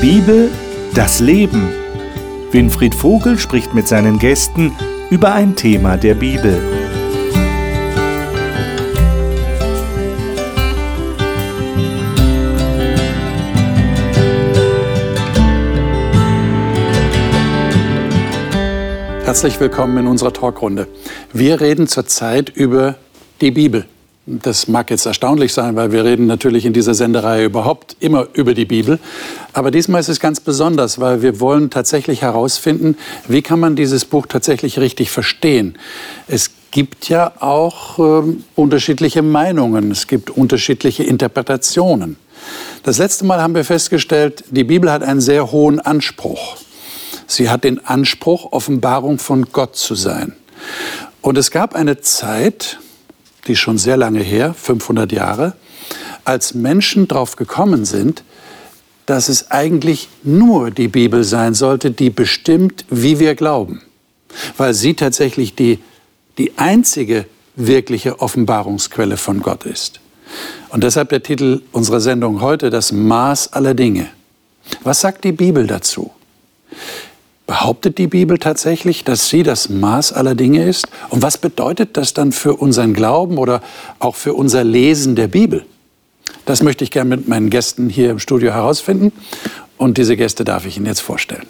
Bibel, das Leben. Winfried Vogel spricht mit seinen Gästen über ein Thema der Bibel. Herzlich willkommen in unserer Talkrunde. Wir reden zurzeit über die Bibel. Das mag jetzt erstaunlich sein, weil wir reden natürlich in dieser Sendereihe überhaupt immer über die Bibel. Aber diesmal ist es ganz besonders, weil wir wollen tatsächlich herausfinden, wie kann man dieses Buch tatsächlich richtig verstehen. Es gibt ja auch äh, unterschiedliche Meinungen, es gibt unterschiedliche Interpretationen. Das letzte Mal haben wir festgestellt, die Bibel hat einen sehr hohen Anspruch. Sie hat den Anspruch, Offenbarung von Gott zu sein. Und es gab eine Zeit, die ist schon sehr lange her, 500 Jahre, als Menschen darauf gekommen sind, dass es eigentlich nur die Bibel sein sollte, die bestimmt, wie wir glauben. Weil sie tatsächlich die, die einzige wirkliche Offenbarungsquelle von Gott ist. Und deshalb der Titel unserer Sendung heute, das Maß aller Dinge. Was sagt die Bibel dazu? Behauptet die Bibel tatsächlich, dass sie das Maß aller Dinge ist? Und was bedeutet das dann für unseren Glauben oder auch für unser Lesen der Bibel? Das möchte ich gerne mit meinen Gästen hier im Studio herausfinden. Und diese Gäste darf ich Ihnen jetzt vorstellen.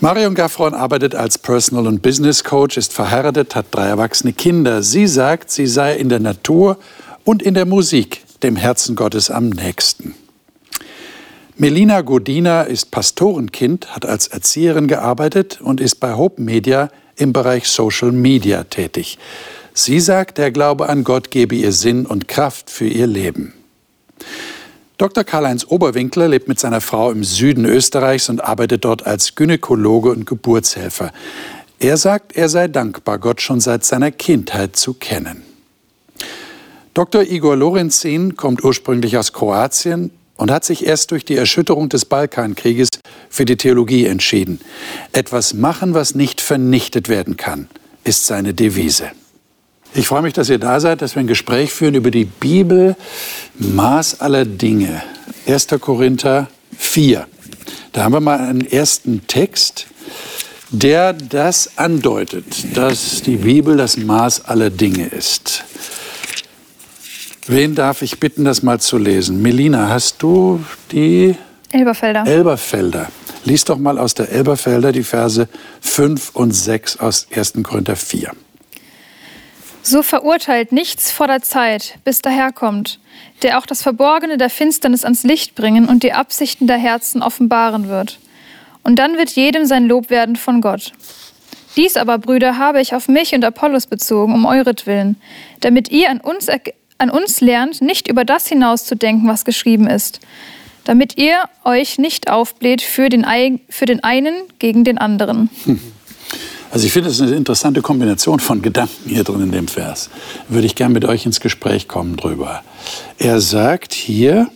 Marion Gaffron arbeitet als Personal- und Business Coach, ist verheiratet, hat drei erwachsene Kinder. Sie sagt, sie sei in der Natur und in der Musik dem Herzen Gottes am nächsten. Melina Godina ist Pastorenkind, hat als Erzieherin gearbeitet und ist bei Hope Media im Bereich Social Media tätig. Sie sagt, der Glaube an Gott gebe ihr Sinn und Kraft für ihr Leben. Dr. Karl-Heinz Oberwinkler lebt mit seiner Frau im Süden Österreichs und arbeitet dort als Gynäkologe und Geburtshelfer. Er sagt, er sei dankbar, Gott schon seit seiner Kindheit zu kennen. Dr. Igor Lorenzin kommt ursprünglich aus Kroatien, und hat sich erst durch die Erschütterung des Balkankrieges für die Theologie entschieden. Etwas machen, was nicht vernichtet werden kann, ist seine Devise. Ich freue mich, dass ihr da seid, dass wir ein Gespräch führen über die Bibel, Maß aller Dinge. 1. Korinther 4. Da haben wir mal einen ersten Text, der das andeutet, dass die Bibel das Maß aller Dinge ist. Wen darf ich bitten, das mal zu lesen? Melina, hast du die? Elberfelder. Elberfelder. Lies doch mal aus der Elberfelder die Verse 5 und 6 aus 1. Korinther 4. So verurteilt nichts vor der Zeit, bis daherkommt, der auch das Verborgene der Finsternis ans Licht bringen und die Absichten der Herzen offenbaren wird. Und dann wird jedem sein Lob werden von Gott. Dies aber, Brüder, habe ich auf mich und Apollos bezogen, um euretwillen, damit ihr an uns an uns lernt, nicht über das hinauszudenken, was geschrieben ist, damit ihr euch nicht aufbläht für den, für den einen gegen den anderen. Also ich finde, es eine interessante Kombination von Gedanken hier drin in dem Vers. Würde ich gerne mit euch ins Gespräch kommen drüber. Er sagt hier,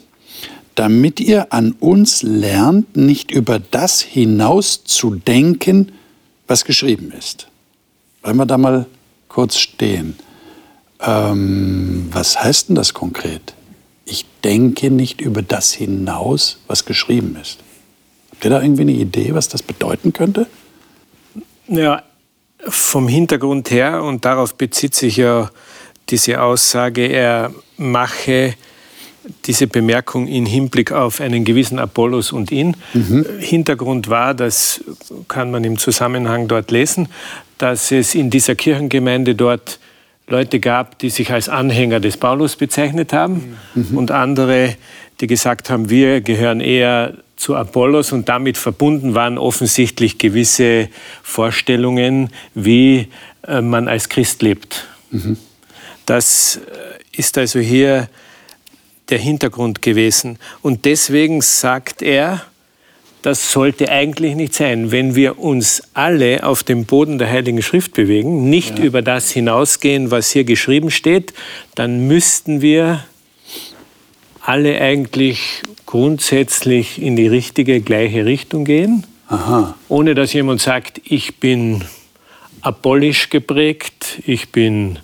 damit ihr an uns lernt, nicht über das hinaus zu denken, was geschrieben ist. Wollen wir da mal kurz stehen? Ähm, was heißt denn das konkret? Ich denke nicht über das hinaus, was geschrieben ist. Habt ihr da irgendwie eine Idee, was das bedeuten könnte? Ja, vom Hintergrund her, und darauf bezieht sich ja diese Aussage, er mache diese Bemerkung in Hinblick auf einen gewissen Apollos und ihn. Mhm. Hintergrund war, das kann man im Zusammenhang dort lesen, dass es in dieser Kirchengemeinde dort Leute gab, die sich als Anhänger des Paulus bezeichnet haben mhm. und andere, die gesagt haben, wir gehören eher zu Apollos und damit verbunden waren offensichtlich gewisse Vorstellungen, wie äh, man als Christ lebt. Mhm. Das äh, ist also hier der Hintergrund gewesen. Und deswegen sagt er, das sollte eigentlich nicht sein. Wenn wir uns alle auf dem Boden der Heiligen Schrift bewegen, nicht ja. über das hinausgehen, was hier geschrieben steht, dann müssten wir alle eigentlich grundsätzlich in die richtige, gleiche Richtung gehen, Aha. ohne dass jemand sagt, ich bin apollisch geprägt, ich bin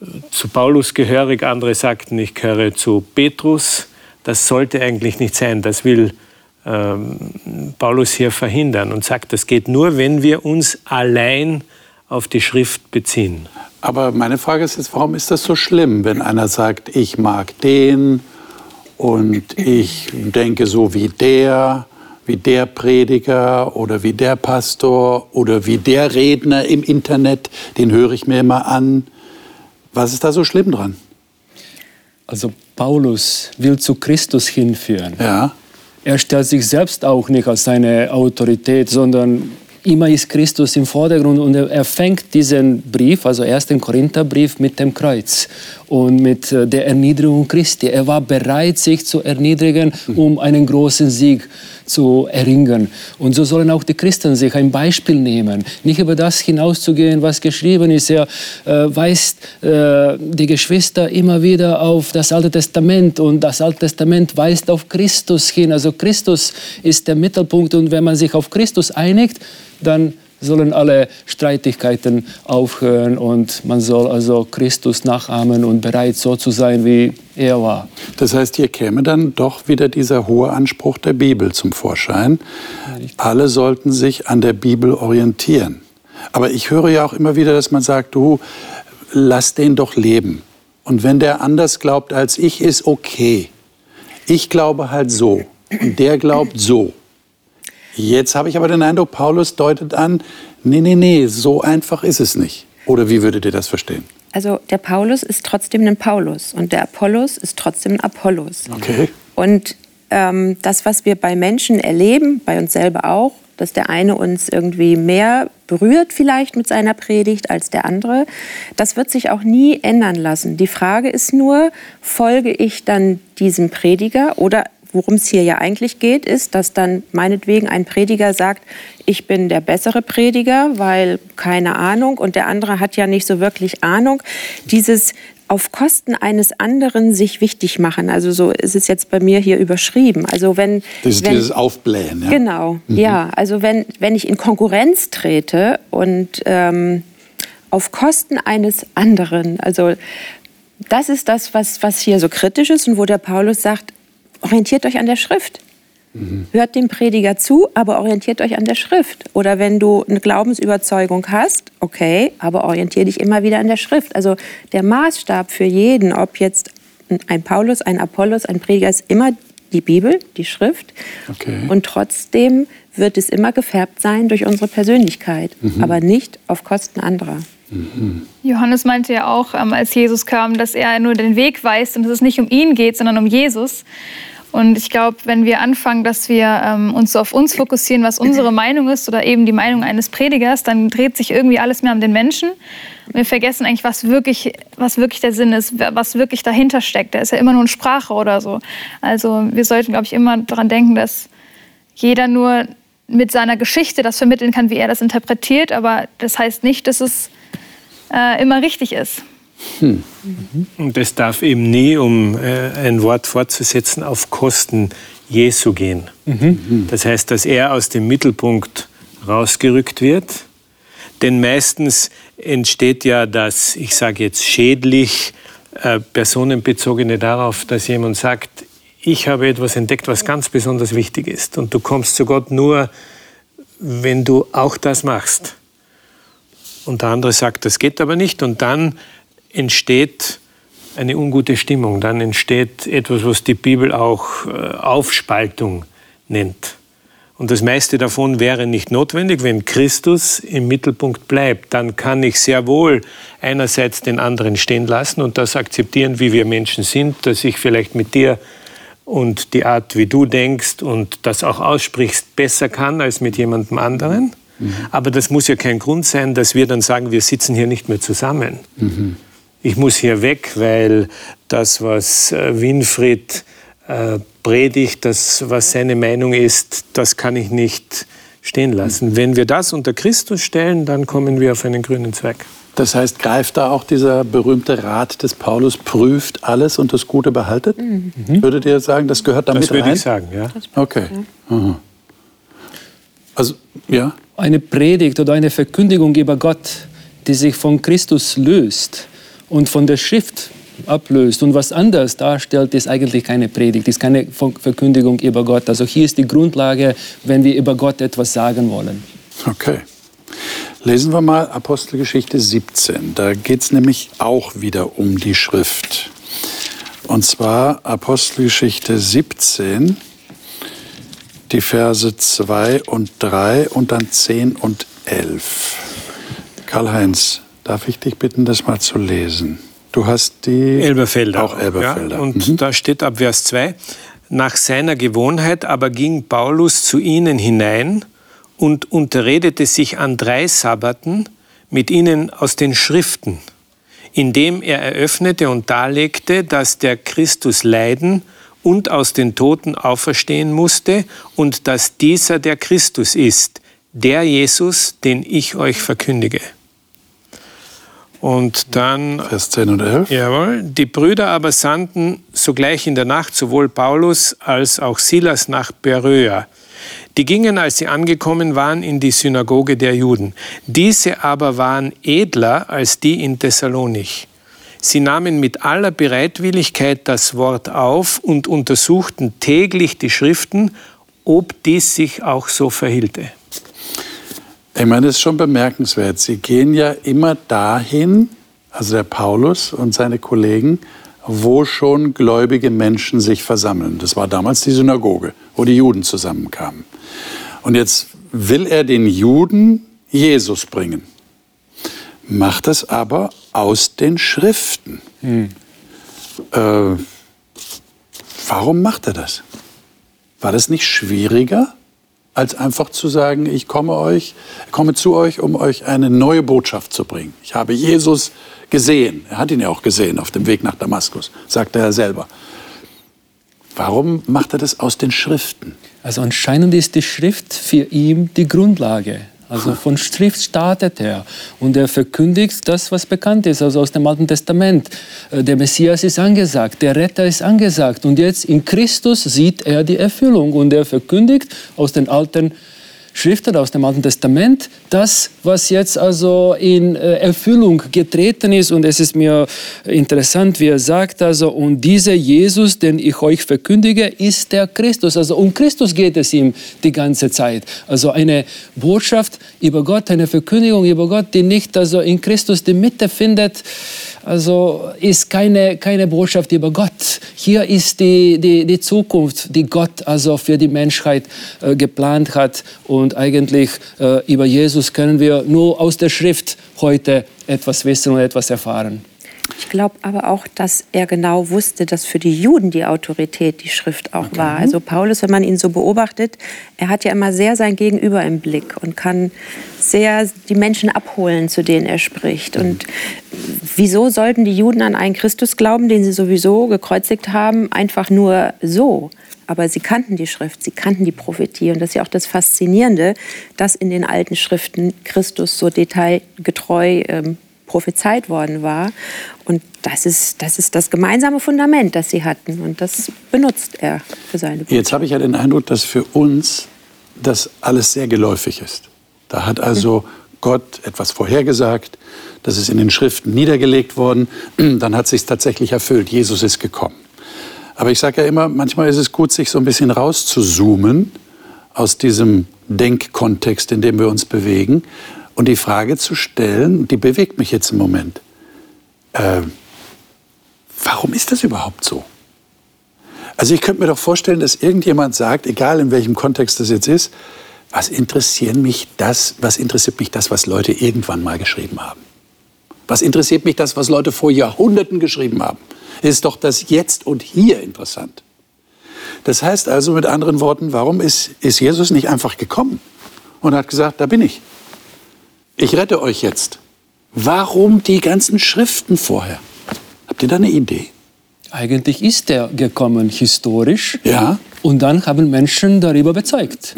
äh, zu Paulus gehörig, andere sagten, ich gehöre zu Petrus. Das sollte eigentlich nicht sein. Das will Paulus hier verhindern und sagt, das geht nur, wenn wir uns allein auf die Schrift beziehen. Aber meine Frage ist jetzt, warum ist das so schlimm, wenn einer sagt, ich mag den und ich denke so wie der, wie der Prediger oder wie der Pastor oder wie der Redner im Internet, den höre ich mir immer an. Was ist da so schlimm dran? Also Paulus will zu Christus hinführen. Ja. Er stellt sich selbst auch nicht als seine Autorität, sondern immer ist Christus im Vordergrund und er, fängt diesen Brief, also erst den Korintherbrief, mit dem Kreuz und mit äh, der Erniedrigung Christi. Er war bereit, sich zu erniedrigen, um einen großen Sieg zu erringen. Und so sollen auch die Christen sich ein Beispiel nehmen, nicht über das hinauszugehen, was geschrieben ist. Er äh, weist äh, die Geschwister immer wieder auf das Alte Testament und das Alte Testament weist auf Christus hin. Also Christus ist der Mittelpunkt und wenn man sich auf Christus einigt, dann sollen alle Streitigkeiten aufhören und man soll also Christus nachahmen und bereit so zu sein, wie er war. Das heißt, hier käme dann doch wieder dieser hohe Anspruch der Bibel zum Vorschein. Alle sollten sich an der Bibel orientieren. Aber ich höre ja auch immer wieder, dass man sagt, du, lass den doch leben. Und wenn der anders glaubt als ich, ist okay. Ich glaube halt so und der glaubt so. Jetzt habe ich aber den Eindruck, Paulus deutet an, nee, nee, nee, so einfach ist es nicht. Oder wie würdet ihr das verstehen? Also der Paulus ist trotzdem ein Paulus und der Apollos ist trotzdem ein Apollos. Okay. Und ähm, das, was wir bei Menschen erleben, bei uns selber auch, dass der eine uns irgendwie mehr berührt vielleicht mit seiner Predigt als der andere, das wird sich auch nie ändern lassen. Die Frage ist nur, folge ich dann diesem Prediger oder worum es hier ja eigentlich geht, ist, dass dann meinetwegen ein Prediger sagt, ich bin der bessere Prediger, weil keine Ahnung und der andere hat ja nicht so wirklich Ahnung. Dieses auf Kosten eines anderen sich wichtig machen. Also so ist es jetzt bei mir hier überschrieben. Also wenn, das ist wenn, dieses Aufblähen. Ja? Genau, mhm. ja. Also wenn, wenn ich in Konkurrenz trete und ähm, auf Kosten eines anderen, also das ist das, was, was hier so kritisch ist und wo der Paulus sagt, orientiert euch an der Schrift. Mhm. Hört dem Prediger zu, aber orientiert euch an der Schrift. Oder wenn du eine Glaubensüberzeugung hast, okay, aber orientier dich immer wieder an der Schrift. Also der Maßstab für jeden, ob jetzt ein Paulus, ein Apollos, ein Prediger, ist immer die Bibel, die Schrift. Okay. Und trotzdem wird es immer gefärbt sein durch unsere Persönlichkeit, mhm. aber nicht auf Kosten anderer. Johannes meinte ja auch, ähm, als Jesus kam, dass er nur den Weg weist und dass es nicht um ihn geht, sondern um Jesus. Und ich glaube, wenn wir anfangen, dass wir ähm, uns so auf uns fokussieren, was unsere Meinung ist oder eben die Meinung eines Predigers, dann dreht sich irgendwie alles mehr um den Menschen. Und wir vergessen eigentlich, was wirklich, was wirklich der Sinn ist, was wirklich dahinter steckt. Der ist ja immer nur eine Sprache oder so. Also wir sollten, glaube ich, immer daran denken, dass jeder nur mit seiner Geschichte das vermitteln kann, wie er das interpretiert. Aber das heißt nicht, dass es äh, immer richtig ist. Hm. Und es darf eben nie, um äh, ein Wort fortzusetzen, auf Kosten Jesu gehen. Mhm. Das heißt, dass er aus dem Mittelpunkt rausgerückt wird. Denn meistens entsteht ja das, ich sage jetzt schädlich, äh, personenbezogene darauf, dass jemand sagt, ich habe etwas entdeckt, was ganz besonders wichtig ist. Und du kommst zu Gott nur, wenn du auch das machst. Und der andere sagt, das geht aber nicht. Und dann entsteht eine ungute Stimmung. Dann entsteht etwas, was die Bibel auch äh, Aufspaltung nennt. Und das meiste davon wäre nicht notwendig, wenn Christus im Mittelpunkt bleibt. Dann kann ich sehr wohl einerseits den anderen stehen lassen und das akzeptieren, wie wir Menschen sind, dass ich vielleicht mit dir und die Art, wie du denkst und das auch aussprichst, besser kann als mit jemandem anderen. Mhm. Aber das muss ja kein Grund sein, dass wir dann sagen, wir sitzen hier nicht mehr zusammen. Mhm. Ich muss hier weg, weil das, was äh, Winfried äh, predigt, das, was seine Meinung ist, das kann ich nicht stehen lassen. Mhm. Wenn wir das unter Christus stellen, dann kommen wir auf einen grünen Zweig. Das heißt, greift da auch dieser berühmte Rat des Paulus, prüft alles und das Gute behaltet? Mhm. Würdet ihr sagen, das gehört damit rein? Das würde ich sagen, ja. Okay. Mhm. Also, ja? Eine Predigt oder eine Verkündigung über Gott, die sich von Christus löst und von der Schrift ablöst und was anders darstellt, ist eigentlich keine Predigt, ist keine Verkündigung über Gott. Also hier ist die Grundlage, wenn wir über Gott etwas sagen wollen. Okay. Lesen wir mal Apostelgeschichte 17. Da geht es nämlich auch wieder um die Schrift. Und zwar Apostelgeschichte 17, die Verse 2 und 3 und dann 10 und 11. Karl-Heinz, darf ich dich bitten, das mal zu lesen? Du hast die Elberfelder. Auch Elberfelder. Ja, und mhm. da steht ab Vers 2, nach seiner Gewohnheit aber ging Paulus zu ihnen hinein und unterredete sich an drei Sabbaten mit ihnen aus den Schriften, indem er eröffnete und darlegte, dass der Christus leiden und aus den Toten auferstehen musste und dass dieser der Christus ist, der Jesus, den ich euch verkündige. Und dann. Vers 10 und 11. Jawohl. Die Brüder aber sandten sogleich in der Nacht sowohl Paulus als auch Silas nach Beröa. Die gingen, als sie angekommen waren, in die Synagoge der Juden. Diese aber waren edler als die in Thessalonich. Sie nahmen mit aller Bereitwilligkeit das Wort auf und untersuchten täglich die Schriften, ob dies sich auch so verhielte. Ich meine, das ist schon bemerkenswert. Sie gehen ja immer dahin, also der Paulus und seine Kollegen, wo schon gläubige Menschen sich versammeln. Das war damals die Synagoge, wo die Juden zusammenkamen. Und jetzt will er den Juden Jesus bringen macht das aber aus den Schriften. Hm. Äh, warum macht er das? War das nicht schwieriger, als einfach zu sagen, ich komme euch, komme zu euch, um euch eine neue Botschaft zu bringen. Ich habe Jesus gesehen. Er hat ihn ja auch gesehen auf dem Weg nach Damaskus, sagte er selber. Warum macht er das aus den Schriften? Also anscheinend ist die Schrift für ihn die Grundlage. Also von Schrift startet er und er verkündigt das, was bekannt ist, also aus dem Alten Testament. Äh, der Messias ist angesagt, der Retter ist angesagt und jetzt in Christus sieht er die Erfüllung und er verkündigt aus den alten Schriften aus dem Alten Testament, das, was jetzt also in äh, Erfüllung getreten ist. Und es ist mir interessant, wie er sagt, also, und dieser Jesus, den ich euch verkündige, ist der Christus. Also um Christus geht es ihm die ganze Zeit. Also eine Botschaft über Gott, eine Verkündigung über Gott, die nicht also in Christus die Mitte findet, also ist keine, keine Botschaft über Gott. Hier ist die, die, die Zukunft, die Gott also für die Menschheit äh, geplant hat. Und eigentlich äh, über Jesus können wir nur aus der Schrift heute etwas wissen und etwas erfahren. Ich glaube aber auch, dass er genau wusste, dass für die Juden die Autorität die Schrift auch okay. war. Also Paulus, wenn man ihn so beobachtet, er hat ja immer sehr sein Gegenüber im Blick und kann sehr die Menschen abholen, zu denen er spricht. Und wieso sollten die Juden an einen Christus glauben, den sie sowieso gekreuzigt haben, einfach nur so? Aber sie kannten die Schrift, sie kannten die Prophetie. Und das ist ja auch das Faszinierende, dass in den alten Schriften Christus so detailgetreu ähm, prophezeit worden war. Und das ist, das ist das gemeinsame Fundament, das sie hatten. Und das benutzt er für seine Botschaft. Jetzt habe ich ja den Eindruck, dass für uns das alles sehr geläufig ist. Da hat also Gott etwas vorhergesagt, das ist in den Schriften niedergelegt worden, dann hat sich tatsächlich erfüllt. Jesus ist gekommen. Aber ich sage ja immer, manchmal ist es gut, sich so ein bisschen rauszuzoomen aus diesem Denkkontext, in dem wir uns bewegen und die Frage zu stellen, die bewegt mich jetzt im Moment. Äh, warum ist das überhaupt so? Also ich könnte mir doch vorstellen, dass irgendjemand sagt, egal in welchem Kontext das jetzt ist, was interessiert mich das, was interessiert mich das, was Leute irgendwann mal geschrieben haben? Was interessiert mich das, was Leute vor Jahrhunderten geschrieben haben? Ist doch das Jetzt und Hier interessant. Das heißt also mit anderen Worten, warum ist, ist Jesus nicht einfach gekommen und hat gesagt, da bin ich ich rette euch jetzt. Warum die ganzen Schriften vorher? Habt ihr da eine Idee? Eigentlich ist er gekommen historisch. Ja. Und dann haben Menschen darüber bezeugt.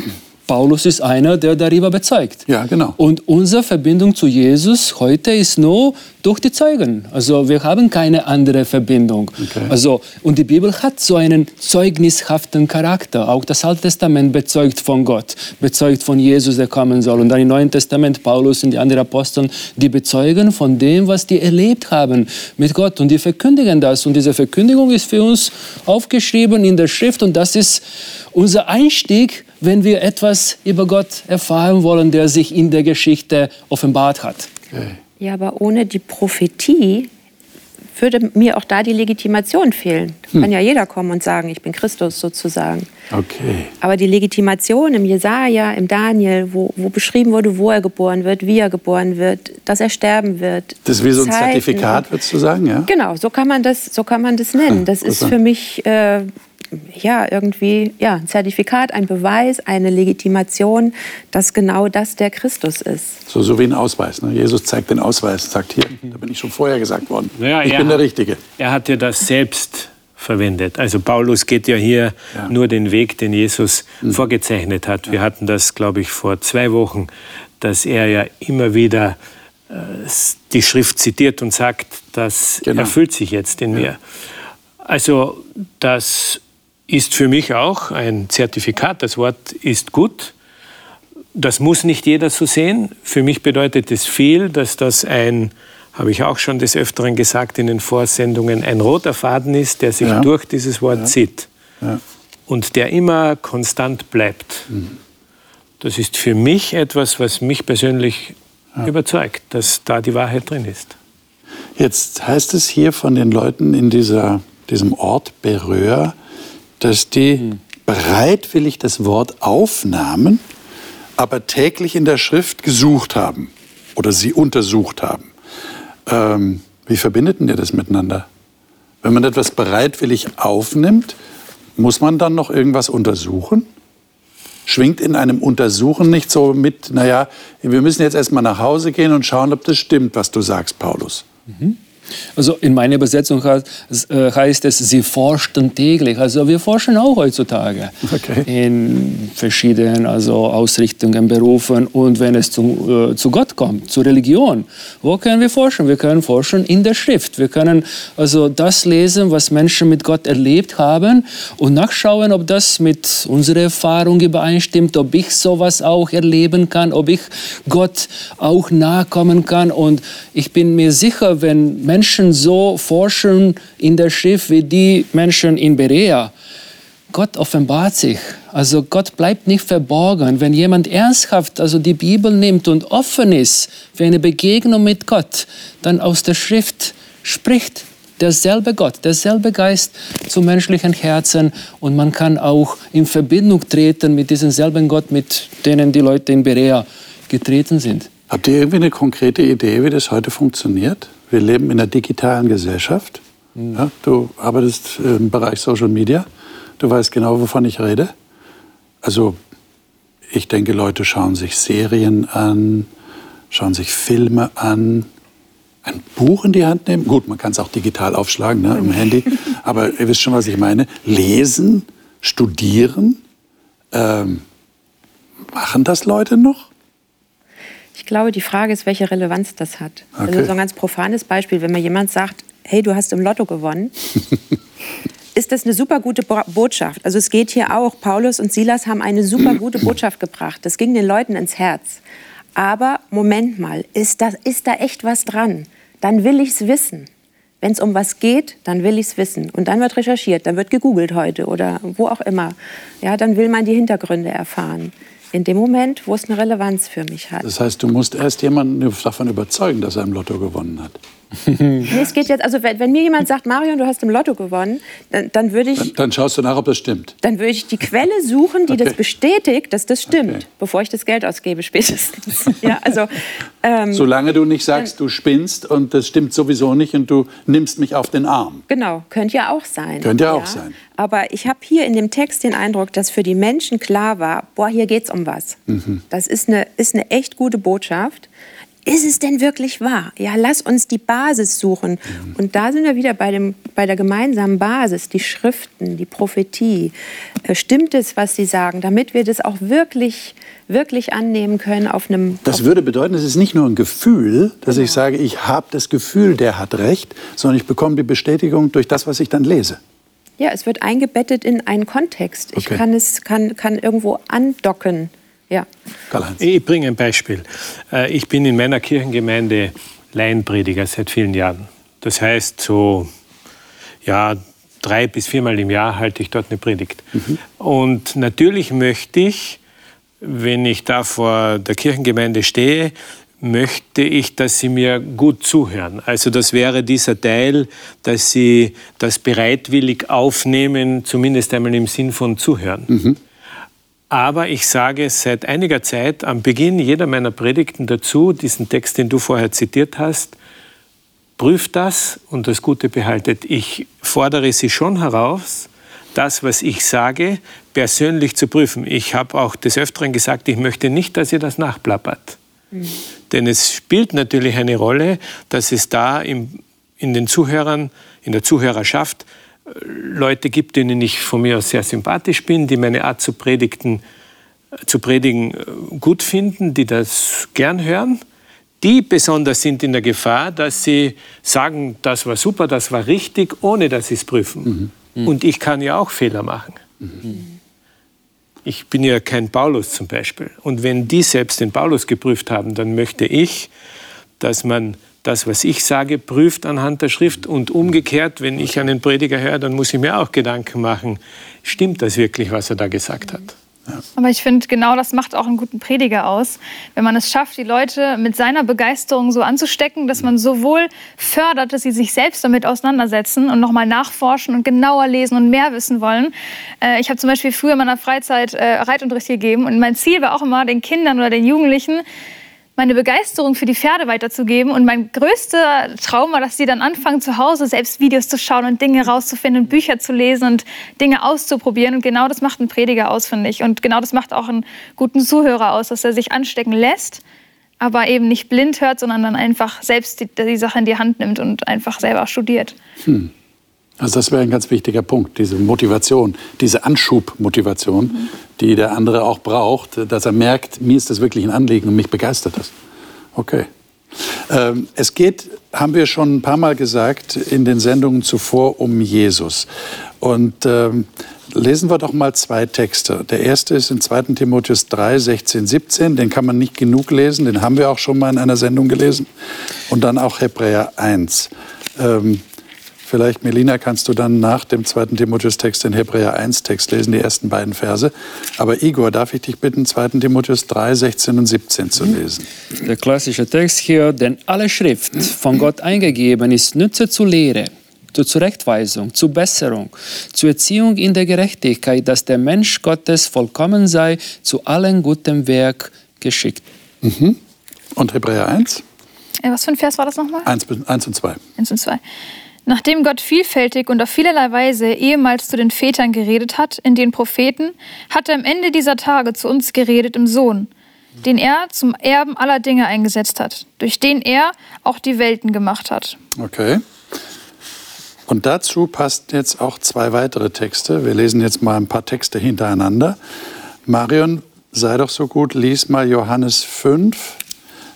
Paulus ist einer, der darüber bezeugt. Ja, genau. Und unsere Verbindung zu Jesus heute ist nur durch die Zeugen. Also wir haben keine andere Verbindung. Okay. Also, und die Bibel hat so einen zeugnishaften Charakter. Auch das Alte Testament bezeugt von Gott, bezeugt von Jesus, der kommen soll. Und dann im Neuen Testament Paulus und die anderen Aposteln, die bezeugen von dem, was die erlebt haben mit Gott. Und die verkündigen das. Und diese Verkündigung ist für uns aufgeschrieben in der Schrift. Und das ist unser Einstieg, wenn wir etwas über Gott erfahren wollen, der sich in der Geschichte offenbart hat. Okay. Ja, aber ohne die Prophetie würde mir auch da die Legitimation fehlen. Da kann ja jeder kommen und sagen, ich bin Christus sozusagen. Okay. Aber die Legitimation im Jesaja, im Daniel, wo, wo beschrieben wurde, wo er geboren wird, wie er geboren wird, dass er sterben wird. Das ist wie so ein Zeiten. Zertifikat, würdest du sagen, ja? Genau, so kann man das, so kann man das nennen. Das ist für mich äh, ja irgendwie ja, ein Zertifikat, ein Beweis, eine Legitimation, dass genau das der Christus ist. So, so wie ein Ausweis. Ne? Jesus zeigt den Ausweis, sagt hier, da bin ich schon vorher gesagt worden. Naja, ich bin der hat- Richtige. Er hat ja das selbst verwendet. Also Paulus geht ja hier Ja. nur den Weg, den Jesus vorgezeichnet hat. Wir hatten das, glaube ich, vor zwei Wochen, dass er ja immer wieder äh, die Schrift zitiert und sagt, das Genau. erfüllt sich jetzt in mir. Also das ist für mich auch ein Zertifikat. Das Wort ist gut. Das muss nicht jeder so sehen. Für mich bedeutet es viel, dass das ein, habe ich auch schon des Öfteren gesagt in den Vorsendungen, ein roter Faden ist, der sich Ja. durch dieses Wort zieht Ja. und der immer konstant bleibt. Das ist für mich etwas, was mich persönlich überzeugt, dass da die Wahrheit drin ist. Jetzt heißt es hier von den Leuten in dieser, diesem Ort Beröa, dass die bereitwillig das Wort aufnahmen, aber täglich in der Schrift gesucht haben oder sie untersucht haben. Ähm, wie verbindet denn ihr das miteinander? Wenn man etwas bereitwillig aufnimmt, muss man dann noch irgendwas untersuchen? Schwingt in einem Untersuchen nicht so mit, naja, wir müssen jetzt erstmal nach Hause gehen und schauen, ob das stimmt, was du sagst, Paulus. Also in meiner Übersetzung heißt, äh, es, sie forschten täglich. Also wir forschen auch heutzutage Okay. in verschiedenen also Ausrichtungen, Berufen und wenn es zu, äh, zu Gott kommt, zur Religion, wo können wir forschen? Wir können forschen in der Schrift. Wir können also das lesen, was Menschen mit Gott erlebt haben und nachschauen, ob das mit unserer Erfahrung übereinstimmt, ob ich sowas auch erleben kann, ob ich Gott auch nahe kommen kann. Und ich bin mir sicher, wenn Menschen so forschen in der Schrift wie die Menschen in Berea, Gott offenbart sich. Also Gott bleibt nicht verborgen. Wenn jemand ernsthaft also die Bibel nimmt und offen ist für eine Begegnung mit Gott, dann aus der Schrift spricht derselbe Gott, derselbe Geist zum menschlichen Herzen und man kann auch in Verbindung treten mit diesem selben Gott, mit denen die Leute in Berea getreten sind. Habt ihr irgendwie eine konkrete Idee, wie das heute funktioniert? Wir leben in einer digitalen Gesellschaft. Ja, du arbeitest im Bereich Social Media. Du weißt genau, wovon ich rede. Also ich denke, Leute schauen sich Serien an, schauen sich Filme an, ein Buch in die Hand nehmen. Gut, man kann es auch digital aufschlagen ne, im Handy. Aber ihr wisst schon, was ich meine. Lesen, studieren. Ähm, machen das Leute noch? Ich glaube, die Frage ist, welche Relevanz das hat. Okay. Also so ein ganz profanes Beispiel, wenn mir jemand sagt, hey, du hast im Lotto gewonnen, ist das eine super gute Bo Botschaft. Also es geht hier auch, Paulus und Silas haben eine super gute Botschaft gebracht. Das ging den Leuten ins Herz. Aber Moment mal, ist, das, ist da echt was dran? Dann will ich es wissen. Wenn es um was geht, dann will ich es wissen. Und dann wird recherchiert, dann wird gegoogelt heute oder wo auch immer. Ja, dann will man die Hintergründe erfahren. In dem Moment, wo es eine Relevanz für mich hat. Das heißt, du musst erst jemanden davon überzeugen, dass er im Lotto gewonnen hat. Nee, es geht jetzt, also wenn, wenn mir jemand sagt, Marion, du hast im Lotto gewonnen, dann, dann würde ich, Dann, dann schaust du nach, ob das stimmt. dann würde ich die Quelle suchen, die das Okay. bestätigt, dass das stimmt, Okay. bevor ich das Geld ausgebe spätestens. ja, also ähm, Solange du nicht sagst, du spinnst und das stimmt sowieso nicht und du nimmst mich auf den Arm. genau, könnte ja auch sein. Könnte ja auch sein. Aber ich habe hier in dem Text den Eindruck, dass für die Menschen klar war, boah, hier geht's um was. Mhm. Das ist eine, ist eine echt gute Botschaft. Ist es denn wirklich wahr? Ja, lass uns die Basis suchen. Mhm. Und da sind wir wieder bei, dem, bei der gemeinsamen Basis, die Schriften, die Prophetie. Äh, stimmt es, was sie sagen, damit wir das auch wirklich, wirklich annehmen können auf einem... Das würde bedeuten, es ist nicht nur ein Gefühl, dass genau. ich sage, ich habe das Gefühl, der hat recht, sondern ich bekomme die Bestätigung durch das, was ich dann lese. Ja, es wird eingebettet in einen Kontext. Ich kann es kann, kann irgendwo andocken. Ja. Ich bringe ein Beispiel. Äh, ich bin in meiner Kirchengemeinde Laienprediger seit vielen Jahren. Das heißt, so ja, drei bis viermal im Jahr halte ich dort eine Predigt. Mhm. Und natürlich möchte ich, wenn ich da vor der Kirchengemeinde stehe, möchte ich, dass Sie mir gut zuhören. Also das wäre dieser Teil, dass Sie das bereitwillig aufnehmen, zumindest einmal im Sinn von zuhören. Mhm. Aber ich sage seit einiger Zeit am Beginn jeder meiner Predigten dazu, diesen Text, den du vorher zitiert hast, prüft das und das Gute behaltet. Ich fordere Sie schon heraus, das, was ich sage, persönlich zu prüfen. Ich habe auch des Öfteren gesagt, ich möchte nicht, dass ihr das nachplappert. Mhm. Denn es spielt natürlich eine Rolle, dass es da im, in den Zuhörern, in der Zuhörerschaft Leute gibt, denen ich von mir aus sehr sympathisch bin, die meine Art zu, predigten, zu predigen äh, gut finden, die das gern hören. Die besonders sind in der Gefahr, dass sie sagen, das war super, das war richtig, ohne dass sie es prüfen. Mhm. Mhm. Und ich kann ja auch Fehler machen. Mhm. Ich bin ja kein Paulus zum Beispiel. Und wenn die selbst den Paulus geprüft haben, dann möchte ich, dass man das, was ich sage, prüft anhand der Schrift. Und umgekehrt, wenn ich einen Prediger höre, dann muss ich mir auch Gedanken machen, stimmt das wirklich, was er da gesagt hat? Aber ich finde, genau das macht auch einen guten Prediger aus, wenn man es schafft, die Leute mit seiner Begeisterung so anzustecken, dass man sowohl fördert, dass sie sich selbst damit auseinandersetzen und nochmal nachforschen und genauer lesen und mehr wissen wollen. Äh, ich habe zum Beispiel früher in meiner Freizeit äh, Reitunterricht gegeben und mein Ziel war auch immer, den Kindern oder den Jugendlichen meine Begeisterung für die Pferde weiterzugeben. Und mein größter Traum war, dass sie dann anfangen, zu Hause selbst Videos zu schauen und Dinge rauszufinden und Bücher zu lesen und Dinge auszuprobieren. Und genau das macht ein Prediger aus, finde ich. Und genau das macht auch einen guten Zuhörer aus, dass er sich anstecken lässt, aber eben nicht blind hört, sondern dann einfach selbst die, die Sache in die Hand nimmt und einfach selber studiert. Hm. Also das wäre ein ganz wichtiger Punkt, diese Motivation, diese Anschubmotivation, mhm. die der andere auch braucht, dass er merkt, mir ist das wirklich ein Anliegen und mich begeistert das. Okay. Ähm, es geht, haben wir schon ein paar Mal gesagt, in den Sendungen zuvor um Jesus. Und ähm, lesen wir doch mal zwei Texte. Der erste ist in 2. Timotheus 3, 16, 17. Den kann man nicht genug lesen, den haben wir auch schon mal in einer Sendung gelesen. Und dann auch Hebräer 1. Ähm, Vielleicht, Melina, kannst du dann nach dem zweiten Timotheus-Text den Hebräer 1-Text lesen, die ersten beiden Verse. Aber Igor, darf ich dich bitten, 2. Timotheus 3, 16 und 17 zu lesen? Der klassische Text hier, denn alle Schrift von Gott eingegeben ist Nütze zur Lehre, zur Zurechtweisung, zur Besserung, zur Erziehung in der Gerechtigkeit, dass der Mensch Gottes vollkommen sei, zu allen guten Werk geschickt. Mhm. Und Hebräer 1? Äh, was für ein Vers war das nochmal? 1, 1 und 2. 1 und 2. Nachdem Gott vielfältig und auf vielerlei Weise ehemals zu den Vätern geredet hat, in den Propheten, hat er am Ende dieser Tage zu uns geredet im Sohn, den er zum Erben aller Dinge eingesetzt hat, durch den er auch die Welten gemacht hat. Okay. Und dazu passt jetzt auch zwei weitere Texte. Wir lesen jetzt mal ein paar Texte hintereinander. Marion, sei doch so gut, lies mal Johannes 5,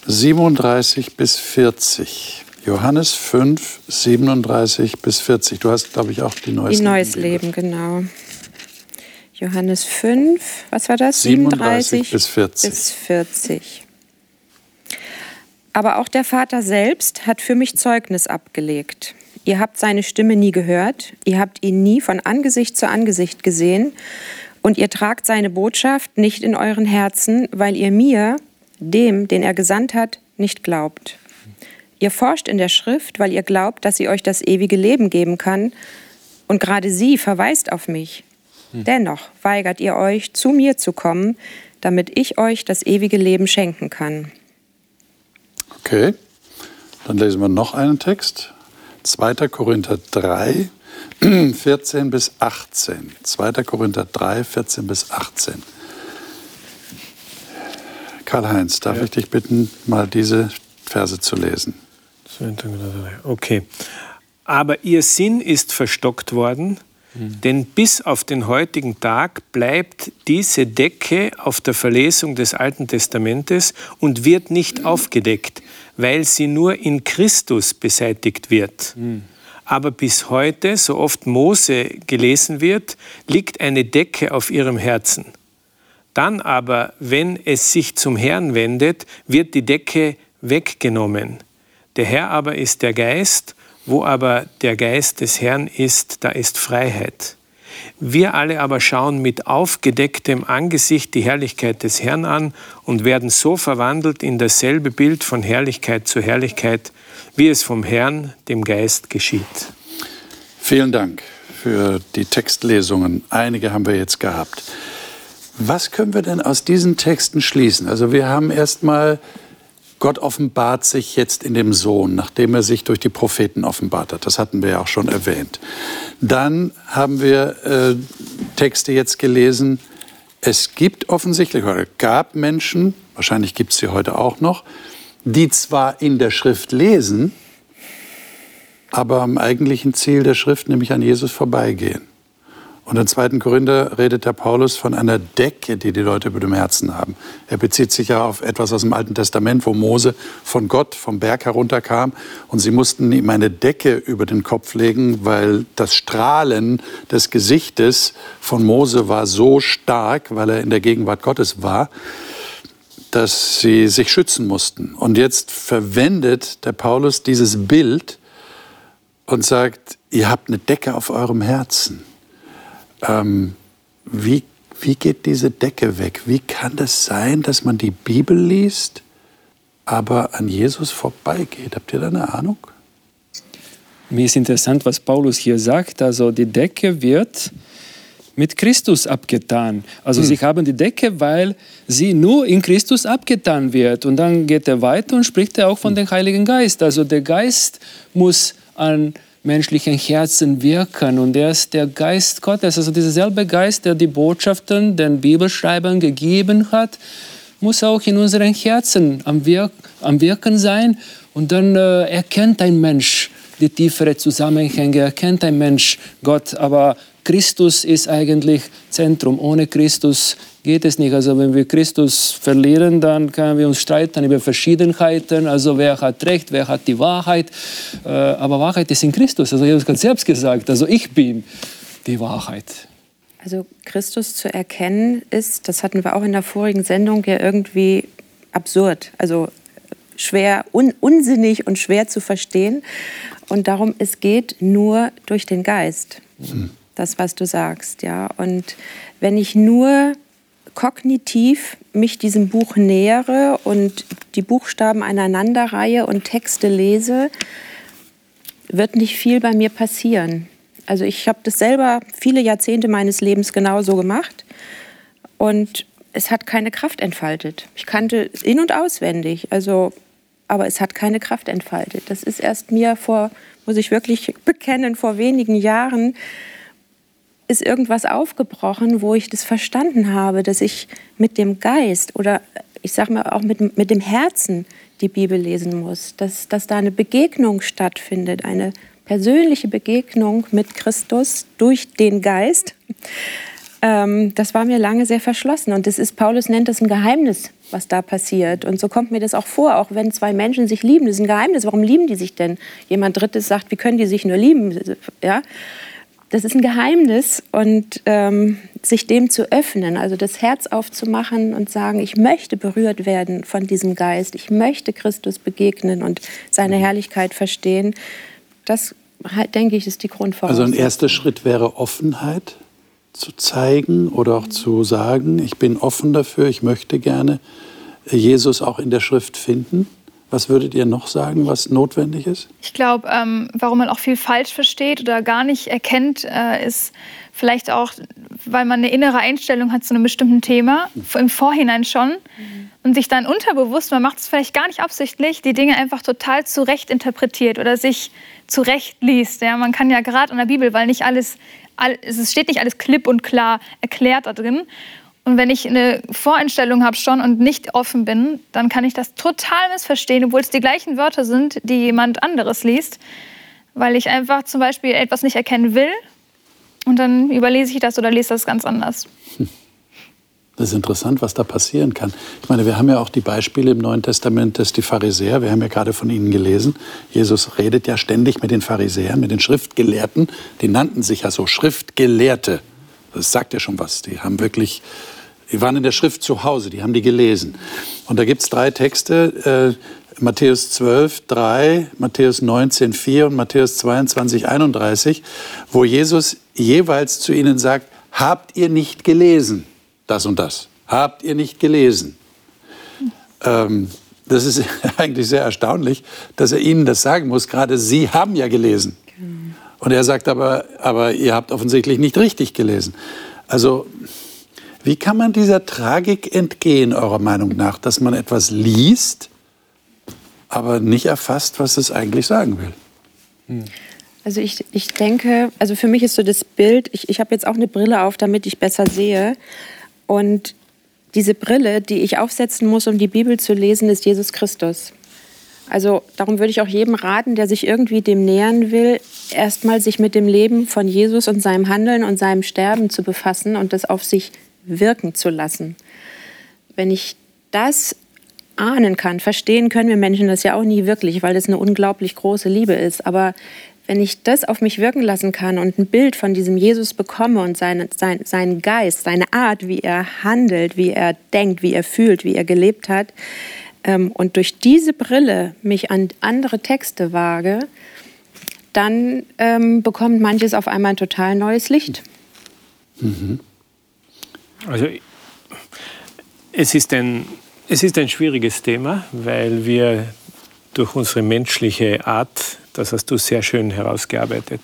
37 bis 40. Johannes 5, 37 bis 40. Du hast, glaube ich, auch die Neues Leben. Die Neues Leben, genau. Johannes 5, was war das? 37, 37 bis 40. Bis 40. Aber auch der Vater selbst hat für mich Zeugnis abgelegt. Ihr habt seine Stimme nie gehört, ihr habt ihn nie von Angesicht zu Angesicht gesehen und ihr tragt seine Botschaft nicht in euren Herzen, weil ihr mir, dem, den er gesandt hat, nicht glaubt. Ihr forscht in der Schrift, weil ihr glaubt, dass sie euch das ewige Leben geben kann. Und gerade sie verweist auf mich. Hm. Dennoch weigert ihr euch, zu mir zu kommen, damit ich euch das ewige Leben schenken kann. Okay, dann lesen wir noch einen Text. 2. Korinther 3, 14 bis 18. 2. Korinther 3, 14 bis 18. Karl-Heinz, darf ja. ich dich bitten, mal diese Textverse zu lesen. Okay. Aber ihr Sinn ist verstockt worden, mhm. denn bis auf den heutigen Tag bleibt diese Decke auf der Verlesung des Alten Testamentes und wird nicht mhm. aufgedeckt, weil sie nur in Christus beseitigt wird. Mhm. Aber bis heute, so oft Mose gelesen wird, liegt eine Decke auf ihrem Herzen. Dann aber, wenn es sich zum Herrn wendet, wird die Decke weggenommen. Der Herr aber ist der Geist, wo aber der Geist des Herrn ist, da ist Freiheit. Wir alle aber schauen mit aufgedecktem Angesicht die Herrlichkeit des Herrn an und werden so verwandelt in dasselbe Bild von Herrlichkeit zu Herrlichkeit, wie es vom Herrn, dem Geist, geschieht. Vielen Dank für die Textlesungen. Einige haben wir jetzt gehabt. Was können wir denn aus diesen Texten schließen? Also wir haben erstmal Gott offenbart sich jetzt in dem Sohn, nachdem er sich durch die Propheten offenbart hat. Das hatten wir ja auch schon erwähnt. Dann haben wir äh, Texte jetzt gelesen. Es gibt offensichtlich oder gab Menschen, wahrscheinlich gibt es sie heute auch noch, die zwar in der Schrift lesen, aber am eigentlichen Ziel der Schrift, nämlich an Jesus vorbeigehen. Und im zweiten Korinther redet der Paulus von einer Decke, die die Leute über dem Herzen haben. Er bezieht sich ja auf etwas aus dem Alten Testament, wo Mose von Gott vom Berg herunterkam und sie mussten ihm eine Decke über den Kopf legen, weil das Strahlen des Gesichtes von Mose war so stark, weil er in der Gegenwart Gottes war, dass sie sich schützen mussten. Und jetzt verwendet der Paulus dieses Bild und sagt, ihr habt eine Decke auf eurem Herzen. Ähm, wie, wie geht diese Decke weg? Wie kann das sein, dass man die Bibel liest, aber an Jesus vorbeigeht? Habt ihr da eine Ahnung? Mir ist interessant, was Paulus hier sagt. Also die Decke wird mit Christus abgetan. Also hm. sie haben die Decke, weil sie nur in Christus abgetan wird. Und dann geht er weiter und spricht er auch von hm. dem Heiligen Geist. Also der Geist muss an menschlichen Herzen wirken. Und er ist der Geist Gottes, also dieser selbe Geist, der die Botschaften den Bibelschreibern gegeben hat, muss auch in unseren Herzen am, Wirk am Wirken sein. Und dann äh, erkennt ein Mensch die tieferen Zusammenhänge, erkennt ein Mensch Gott. Aber Christus ist eigentlich Zentrum. Ohne Christus geht es nicht. Also wenn wir Christus verlieren, dann können wir uns streiten über Verschiedenheiten. Also wer hat Recht, wer hat die Wahrheit. Äh, aber Wahrheit ist in Christus. Also ich habe es gerade selbst gesagt. Also ich bin die Wahrheit. Also Christus zu erkennen ist, das hatten wir auch in der vorigen Sendung, ja irgendwie absurd. Also schwer, un, unsinnig und schwer zu verstehen. Und darum, es geht nur durch den Geist. Mhm das, was du sagst, ja. Und wenn ich nur kognitiv mich diesem Buch nähere und die Buchstaben aneinanderreihe und Texte lese, wird nicht viel bei mir passieren. Also ich habe das selber viele Jahrzehnte meines Lebens genauso gemacht und es hat keine Kraft entfaltet. Ich kannte in und auswendig, also aber es hat keine Kraft entfaltet. Das ist erst mir vor, muss ich wirklich bekennen, vor wenigen Jahren ist irgendwas aufgebrochen, wo ich das verstanden habe, dass ich mit dem Geist oder ich sage mal auch mit, mit dem Herzen die Bibel lesen muss, dass, dass da eine Begegnung stattfindet, eine persönliche Begegnung mit Christus durch den Geist. Ähm, das war mir lange sehr verschlossen und das ist, Paulus nennt das ein Geheimnis, was da passiert. Und so kommt mir das auch vor, auch wenn zwei Menschen sich lieben, das ist ein Geheimnis. Warum lieben die sich denn? Jemand Drittes sagt, wie können die sich nur lieben? Ja? Das ist ein Geheimnis und ähm, sich dem zu öffnen, also das Herz aufzumachen und sagen, ich möchte berührt werden von diesem Geist, ich möchte Christus begegnen und seine Herrlichkeit verstehen, das denke ich ist die Grundvoraussetzung. Also ein erster Schritt wäre Offenheit zu zeigen oder auch zu sagen, ich bin offen dafür, ich möchte gerne Jesus auch in der Schrift finden. Was würdet ihr noch sagen, was notwendig ist? Ich glaube, ähm, warum man auch viel falsch versteht oder gar nicht erkennt, äh, ist vielleicht auch, weil man eine innere Einstellung hat zu einem bestimmten Thema, im Vorhinein schon. Mhm. Und sich dann unterbewusst, man macht es vielleicht gar nicht absichtlich, die Dinge einfach total zurecht interpretiert oder sich zurecht liest. Ja, man kann ja gerade in der Bibel, weil nicht alles, es steht nicht alles klipp und klar erklärt da drin. Und wenn ich eine Voreinstellung habe schon und nicht offen bin, dann kann ich das total missverstehen, obwohl es die gleichen Wörter sind, die jemand anderes liest, weil ich einfach zum Beispiel etwas nicht erkennen will und dann überlese ich das oder lese das ganz anders. Das ist interessant, was da passieren kann. Ich meine, wir haben ja auch die Beispiele im Neuen Testament, dass die Pharisäer, wir haben ja gerade von ihnen gelesen, Jesus redet ja ständig mit den Pharisäern, mit den Schriftgelehrten, die nannten sich ja so Schriftgelehrte. Das sagt ja schon was. Die haben wirklich, die waren in der Schrift zu Hause, die haben die gelesen. Und da gibt es drei Texte, äh, Matthäus 12, 3, Matthäus 19, 4 und Matthäus 22, 31, wo Jesus jeweils zu ihnen sagt, habt ihr nicht gelesen? das und das. Habt ihr nicht gelesen? Ähm, das ist eigentlich sehr erstaunlich, dass er ihnen das sagen muss. Gerade sie haben ja gelesen. Und er sagt aber, aber ihr habt offensichtlich nicht richtig gelesen. Also, wie kann man dieser Tragik entgehen, eurer Meinung nach, dass man etwas liest, aber nicht erfasst, was es eigentlich sagen will? Hm. Also ich, ich denke, also für mich ist so das Bild, ich, ich habe jetzt auch eine Brille auf, damit ich besser sehe. Und diese Brille, die ich aufsetzen muss, um die Bibel zu lesen, ist Jesus Christus. Also darum würde ich auch jedem raten, der sich irgendwie dem nähern will, erstmal sich mit dem Leben von Jesus und seinem Handeln und seinem Sterben zu befassen und das auf sich wirken zu lassen. Wenn ich das ahnen kann, verstehen können wir Menschen das ja auch nie wirklich, weil das eine unglaublich große Liebe ist. Aber wenn ich das auf mich wirken lassen kann und ein Bild von diesem Jesus bekomme und seine, sein, seinen Geist, seine Art, wie er handelt, wie er denkt, wie er fühlt, wie er gelebt hat, ähm, und durch diese Brille mich an andere Texte wage, dann ähm, bekommt manches auf einmal ein total neues Licht. Mhm. Also es ist, ein, es ist ein schwieriges Thema, weil wir durch unsere menschliche Art das hast du sehr schön herausgearbeitet.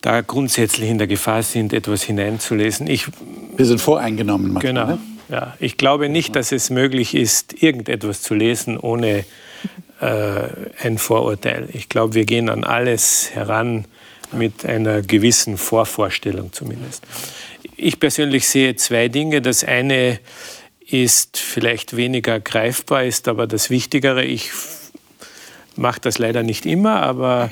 Da grundsätzlich in der Gefahr sind, etwas hineinzulesen. Ich, Wir sind voreingenommen. Manchmal, genau. Ne? Ja, ich glaube nicht, dass es möglich ist, irgendetwas zu lesen ohne ein Vorurteil. Ich glaube, wir gehen an alles heran mit einer gewissen Vorvorstellung zumindest. Ich persönlich sehe zwei Dinge. Das eine ist vielleicht weniger greifbar, ist aber das Wichtigere. Ich mache das leider nicht immer, aber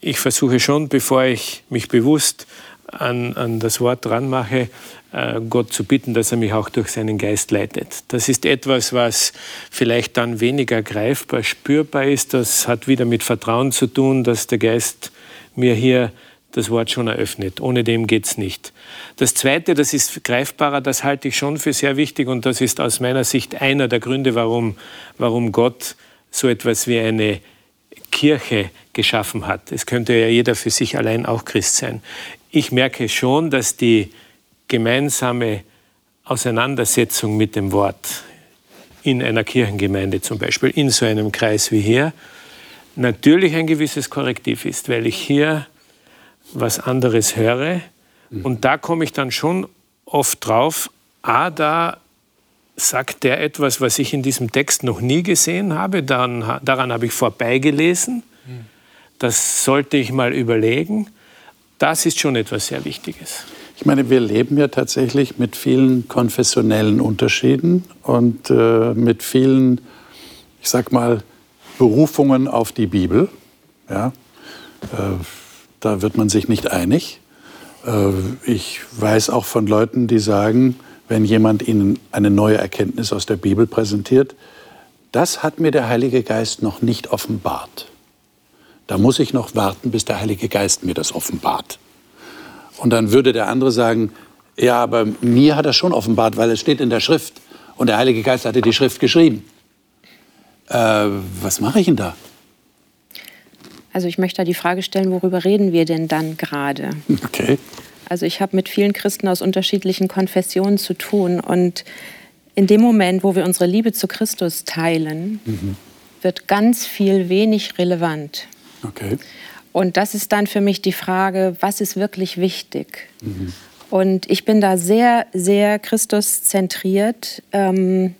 ich versuche schon, bevor ich mich bewusst an, an das Wort dran mache, äh, Gott zu bitten, dass er mich auch durch seinen Geist leitet. Das ist etwas, was vielleicht dann weniger greifbar, spürbar ist. Das hat wieder mit Vertrauen zu tun, dass der Geist mir hier das Wort schon eröffnet. Ohne dem geht es nicht. Das Zweite, das ist greifbarer, das halte ich schon für sehr wichtig und das ist aus meiner Sicht einer der Gründe, warum, warum Gott so etwas wie eine Kirche geschaffen hat. Es könnte ja jeder für sich allein auch Christ sein. Ich merke schon, dass die gemeinsame Auseinandersetzung mit dem Wort in einer Kirchengemeinde zum Beispiel, in so einem Kreis wie hier, natürlich ein gewisses Korrektiv ist, weil ich hier was anderes höre. Und da komme ich dann schon oft drauf, ah, da sagt der etwas, was ich in diesem Text noch nie gesehen habe. Daran, daran habe ich vorbeigelesen. Das sollte ich mal überlegen. Das ist schon etwas sehr Wichtiges. Ich meine, wir leben ja tatsächlich mit vielen konfessionellen Unterschieden und äh, mit vielen, ich sag mal, Berufungen auf die Bibel. Ja? Äh, da wird man sich nicht einig. Äh, ich weiß auch von Leuten, die sagen, wenn jemand Ihnen eine neue Erkenntnis aus der Bibel präsentiert, das hat mir der Heilige Geist noch nicht offenbart. Da muss ich noch warten, bis der Heilige Geist mir das offenbart. Und dann würde der andere sagen, ja, aber mir hat er schon offenbart, weil es steht in der Schrift. Und der Heilige Geist hatte die Schrift geschrieben. Äh, was mache ich denn da? Also ich möchte da die Frage stellen, worüber reden wir denn dann gerade? Okay. Also ich habe mit vielen Christen aus unterschiedlichen Konfessionen zu tun. Und in dem Moment, wo wir unsere Liebe zu Christus teilen, mhm. wird ganz viel wenig relevant. Okay. Und das ist dann für mich die Frage, was ist wirklich wichtig? Mhm. Und ich bin da sehr, sehr Christus-zentriert, ähm,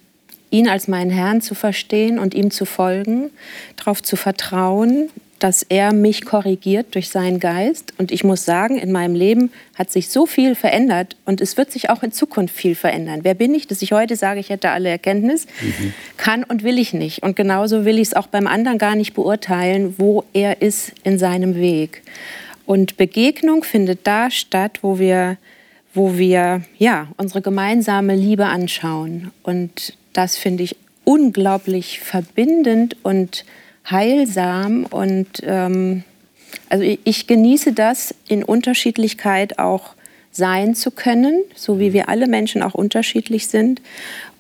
ihn als meinen Herrn zu verstehen und ihm zu folgen, darauf zu vertrauen, dass er mich korrigiert durch seinen Geist. Und ich muss sagen, in meinem Leben hat sich so viel verändert und es wird sich auch in Zukunft viel verändern. Wer bin ich, dass ich heute sage, ich hätte alle Erkenntnis? Mhm. Kann und will ich nicht. Und genauso will ich es auch beim anderen gar nicht beurteilen, wo er ist in seinem Weg. Und Begegnung findet da statt, wo wir, wo wir ja, unsere gemeinsame Liebe anschauen. Und das finde ich unglaublich verbindend und heilsam und ähm, also ich, ich genieße das in Unterschiedlichkeit auch sein zu können, so wie wir alle Menschen auch unterschiedlich sind.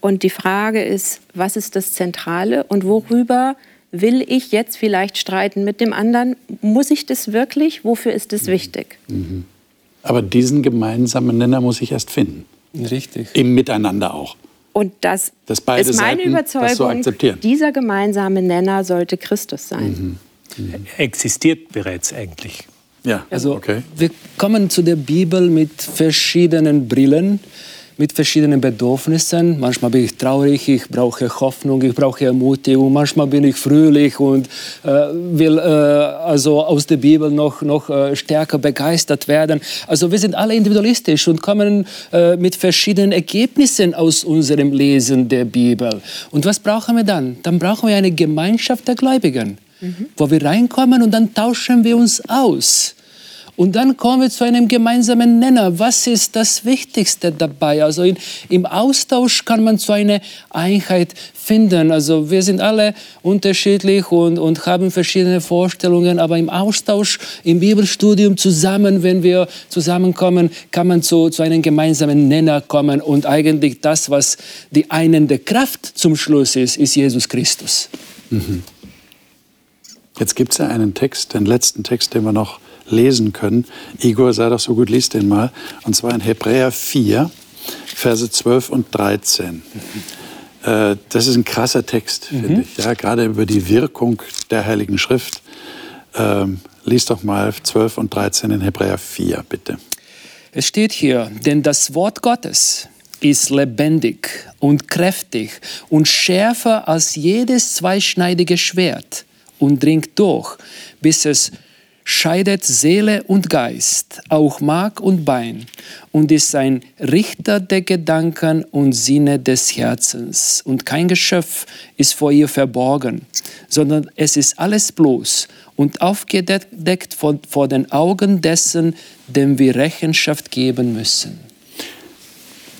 Und die Frage ist, was ist das Zentrale und worüber will ich jetzt vielleicht streiten mit dem anderen? Muss ich das wirklich? Wofür ist es wichtig? Mhm. Aber diesen gemeinsamen Nenner muss ich erst finden. Richtig. Im Miteinander auch. Und das ist meine Seiten Überzeugung, so dieser gemeinsame Nenner sollte Christus sein. Mhm. Mhm. Existiert bereits eigentlich. Ja, also okay. wir kommen zu der Bibel mit verschiedenen Brillen mit verschiedenen Bedürfnissen. Manchmal bin ich traurig, ich brauche Hoffnung, ich brauche Ermutigung. Manchmal bin ich fröhlich und äh, will äh, also aus der Bibel noch, noch äh, stärker begeistert werden. Also wir sind alle individualistisch und kommen äh, mit verschiedenen Ergebnissen aus unserem Lesen der Bibel. Und was brauchen wir dann? Dann brauchen wir eine Gemeinschaft der Gläubigen, mhm. wo wir reinkommen und dann tauschen wir uns aus. Und dann kommen wir zu einem gemeinsamen Nenner. Was ist das Wichtigste dabei? Also in, im Austausch kann man zu einer Einheit finden. Also wir sind alle unterschiedlich und, und haben verschiedene Vorstellungen, aber im Austausch, im Bibelstudium zusammen, wenn wir zusammenkommen, kann man zu, zu einem gemeinsamen Nenner kommen. Und eigentlich das, was die einende Kraft zum Schluss ist, ist Jesus Christus. Mhm. Jetzt gibt es ja einen Text, den letzten Text, den wir noch lesen können. Igor, sei doch so gut, lies den mal. Und zwar in Hebräer 4, Verse 12 und 13. Äh, das ist ein krasser Text, mhm. finde ich. Ja, gerade über die Wirkung der Heiligen Schrift. Ähm, lies doch mal 12 und 13 in Hebräer 4, bitte. Es steht hier, denn das Wort Gottes ist lebendig und kräftig und schärfer als jedes zweischneidige Schwert und dringt durch, bis es scheidet Seele und Geist, auch Mark und Bein, und ist ein Richter der Gedanken und Sinne des Herzens. Und kein Geschöpf ist vor ihr verborgen, sondern es ist alles bloß und aufgedeckt vor, vor den Augen dessen, dem wir Rechenschaft geben müssen.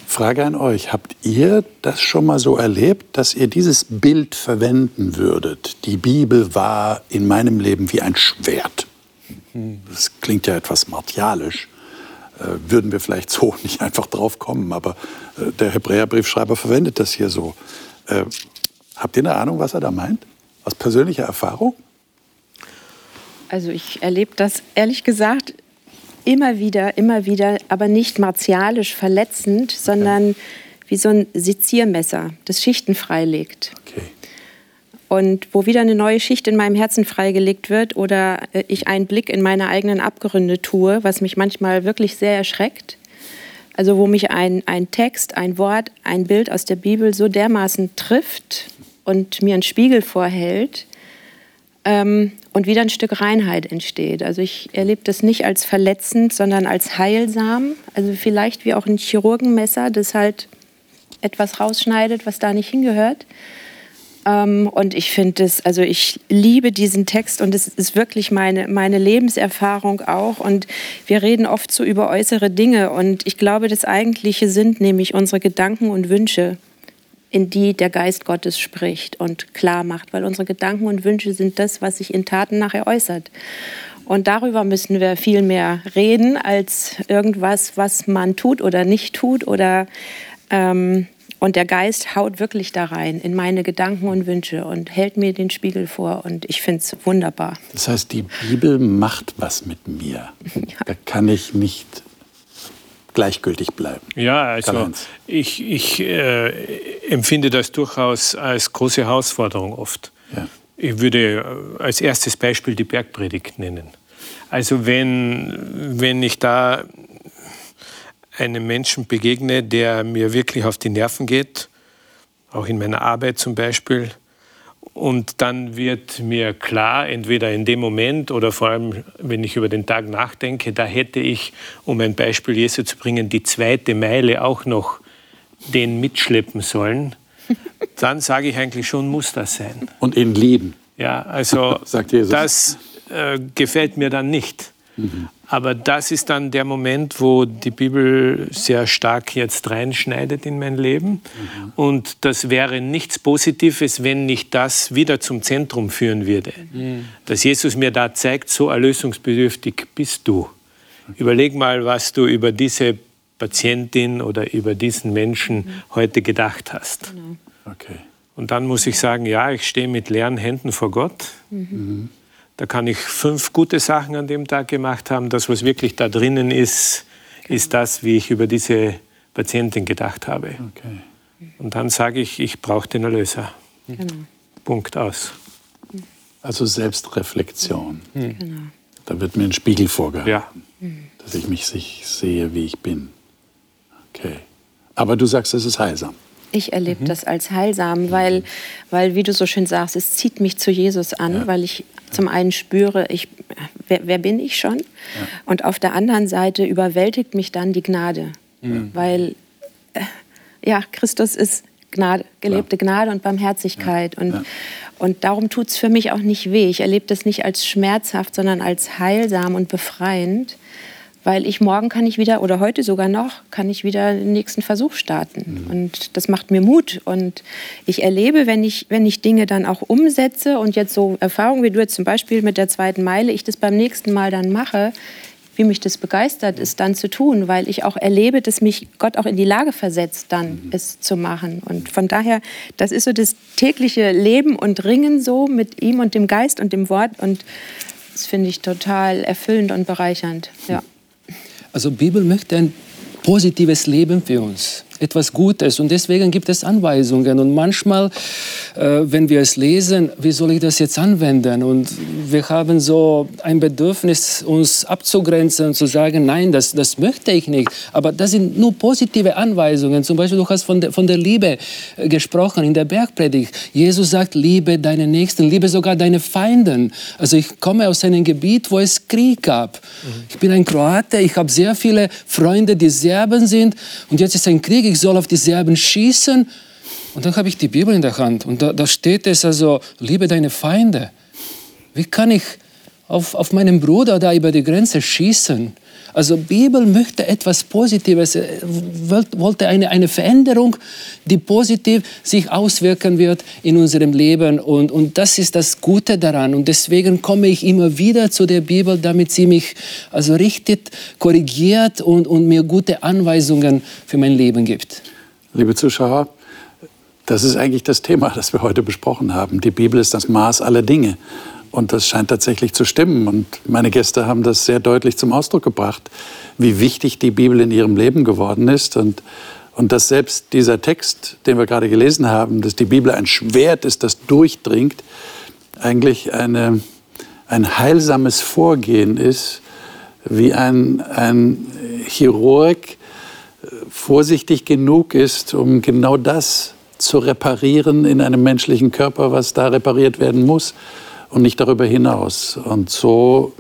Frage an euch, habt ihr das schon mal so erlebt, dass ihr dieses Bild verwenden würdet? Die Bibel war in meinem Leben wie ein Schwert. Das klingt ja etwas martialisch. Äh, würden wir vielleicht so nicht einfach drauf kommen, aber äh, der Hebräerbriefschreiber verwendet das hier so. Äh, habt ihr eine Ahnung, was er da meint? Aus persönlicher Erfahrung? Also ich erlebe das ehrlich gesagt immer wieder, immer wieder, aber nicht martialisch verletzend, sondern ja. wie so ein Seziermesser, das Schichten freilegt. Und wo wieder eine neue Schicht in meinem Herzen freigelegt wird oder äh, ich einen Blick in meine eigenen Abgründe tue, was mich manchmal wirklich sehr erschreckt. Also wo mich ein, ein Text, ein Wort, ein Bild aus der Bibel so dermaßen trifft und mir einen Spiegel vorhält ähm, und wieder ein Stück Reinheit entsteht. Also ich erlebe das nicht als verletzend, sondern als heilsam. Also vielleicht wie auch ein Chirurgenmesser, das halt etwas rausschneidet, was da nicht hingehört. Ähm, und ich finde es, also ich liebe diesen Text und es ist wirklich meine, meine Lebenserfahrung auch. Und wir reden oft so über äußere Dinge und ich glaube, das Eigentliche sind nämlich unsere Gedanken und Wünsche in die der Geist Gottes spricht und klar macht, weil unsere Gedanken und Wünsche sind das, was sich in Taten nachher äußert. Und darüber müssen wir viel mehr reden als irgendwas, was man tut oder nicht tut oder ähm, und der Geist haut wirklich da rein in meine Gedanken und Wünsche und hält mir den Spiegel vor. Und ich finde es wunderbar. Das heißt, die Bibel macht was mit mir. Ja. Da kann ich nicht gleichgültig bleiben. Ja, also ich, ich äh, empfinde das durchaus als große Herausforderung oft. Ja. Ich würde äh, als erstes Beispiel die Bergpredigt nennen. Also wenn, wenn ich da einem Menschen begegne, der mir wirklich auf die Nerven geht, auch in meiner Arbeit zum Beispiel, und dann wird mir klar, entweder in dem Moment oder vor allem, wenn ich über den Tag nachdenke, da hätte ich, um ein Beispiel Jesu zu bringen, die zweite Meile auch noch den mitschleppen sollen. Dann sage ich eigentlich schon, muss das sein. Und ihn lieben. Ja, also Sagt Jesus. das äh, gefällt mir dann nicht. Aber das ist dann der Moment, wo die Bibel sehr stark jetzt reinschneidet in mein Leben. Und das wäre nichts Positives, wenn nicht das wieder zum Zentrum führen würde. Dass Jesus mir da zeigt, so erlösungsbedürftig bist du. Überleg mal, was du über diese Patientin oder über diesen Menschen heute gedacht hast. Okay. Und dann muss ich sagen, ja, ich stehe mit leeren Händen vor Gott. Da kann ich fünf gute Sachen an dem Tag gemacht haben. Das, was wirklich da drinnen ist, ist das, wie ich über diese Patientin gedacht habe. Okay. Und dann sage ich, ich brauche den Erlöser. Punkt aus. Also Selbstreflexion. Da wird mir ein Spiegel vorgehalten, Ja. dass ich mich sich sehe, wie ich bin. Okay. Aber du sagst, es ist heilsam. Ich erlebe das als heilsam, weil, weil, wie du so schön sagst, es zieht mich zu Jesus an, weil ich zum einen spüre, ich, wer, wer bin ich schon? Und auf der anderen Seite überwältigt mich dann die Gnade, weil äh, ja, Christus ist Gnade, gelebte Gnade und Barmherzigkeit. Und, und darum tut es für mich auch nicht weh. Ich erlebe das nicht als schmerzhaft, sondern als heilsam und befreiend. Weil ich morgen kann ich wieder, oder heute sogar noch, kann ich wieder den nächsten Versuch starten. Und das macht mir Mut. Und ich erlebe, wenn ich, wenn ich Dinge dann auch umsetze und jetzt so Erfahrungen wie du jetzt zum Beispiel mit der zweiten Meile, ich das beim nächsten Mal dann mache, wie mich das begeistert, es dann zu tun, weil ich auch erlebe, dass mich Gott auch in die Lage versetzt, dann es zu machen. Und von daher, das ist so das tägliche Leben und Ringen so mit ihm und dem Geist und dem Wort. Und das finde ich total erfüllend und bereichernd. Ja. Also Bibel möchte ein positives Leben für uns, etwas Gutes und deswegen gibt es Anweisungen und manchmal, äh, wenn wir es lesen, wie soll ich das jetzt anwenden und wir haben so ein Bedürfnis, uns abzugrenzen und zu sagen, nein, das, das möchte ich nicht, aber das sind nur positive Anweisungen. Zum Beispiel, du hast von der, von der Liebe äh, gesprochen in der Bergpredigt. Jesus sagt, liebe deine Nächsten, liebe sogar deine Feinden. Also ich komme aus einem Gebiet, wo es Krieg gab. Ich bin ein Kroate, ich habe sehr viele Freunde, die Serben sind und jetzt ist ein Krieg, ich soll auf die Serben schießen. Und dann habe ich die Bibel in der Hand und da, da steht es also, liebe deine Feinde. Wie kann ich auf, auf meinen Bruder da über die Grenze schießen? Also Bibel möchte etwas Positives, äh, wollt- wollte eine, eine Veränderung, die positiv sich auswirken wird in unserem Leben. Und, und das ist das Gute daran. Und deswegen komme ich immer wieder zu der Bibel, damit sie mich also richtet, korrigiert und, und mir gute Anweisungen für mein Leben gibt. Liebe Zuschauer, das ist eigentlich das Thema, das wir heute besprochen haben. Die Bibel ist das Maß aller Dinge. Und das scheint tatsächlich zu stimmen. Und meine Gäste haben das sehr deutlich zum Ausdruck gebracht, wie wichtig die Bibel in ihrem Leben geworden ist. Und, und dass selbst dieser Text, den wir gerade gelesen haben, dass die Bibel ein Schwert ist, das durchdringt, eigentlich eine, ein heilsames Vorgehen ist, wie ein, ein Chirurg vorsichtig genug ist, um genau das zu reparieren in einem menschlichen Körper, was da repariert werden muss und nicht darüber hinaus. Und so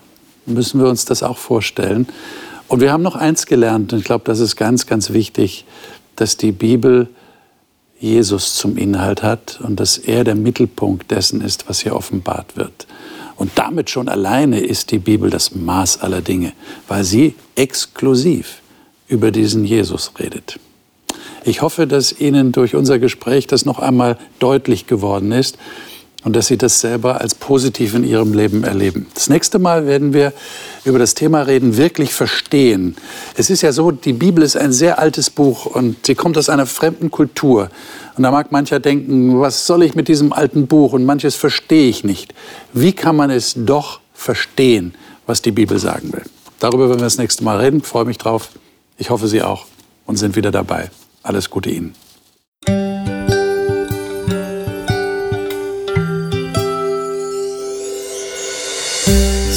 müssen wir uns das auch vorstellen. Und wir haben noch eins gelernt, und ich glaube, das ist ganz, ganz wichtig, dass die Bibel Jesus zum Inhalt hat und dass er der Mittelpunkt dessen ist, was hier offenbart wird. Und damit schon alleine ist die Bibel das Maß aller Dinge, weil sie exklusiv über diesen Jesus redet. Ich hoffe, dass Ihnen durch unser Gespräch das noch einmal deutlich geworden ist und dass Sie das selber als positiv in Ihrem Leben erleben. Das nächste Mal werden wir über das Thema reden, wirklich verstehen. Es ist ja so, die Bibel ist ein sehr altes Buch und sie kommt aus einer fremden Kultur. Und da mag mancher denken, was soll ich mit diesem alten Buch? Und manches verstehe ich nicht. Wie kann man es doch verstehen, was die Bibel sagen will? Darüber werden wir das nächste Mal reden. Ich freue mich drauf. Ich hoffe, Sie auch und sind wieder dabei. Alles Gute Ihnen.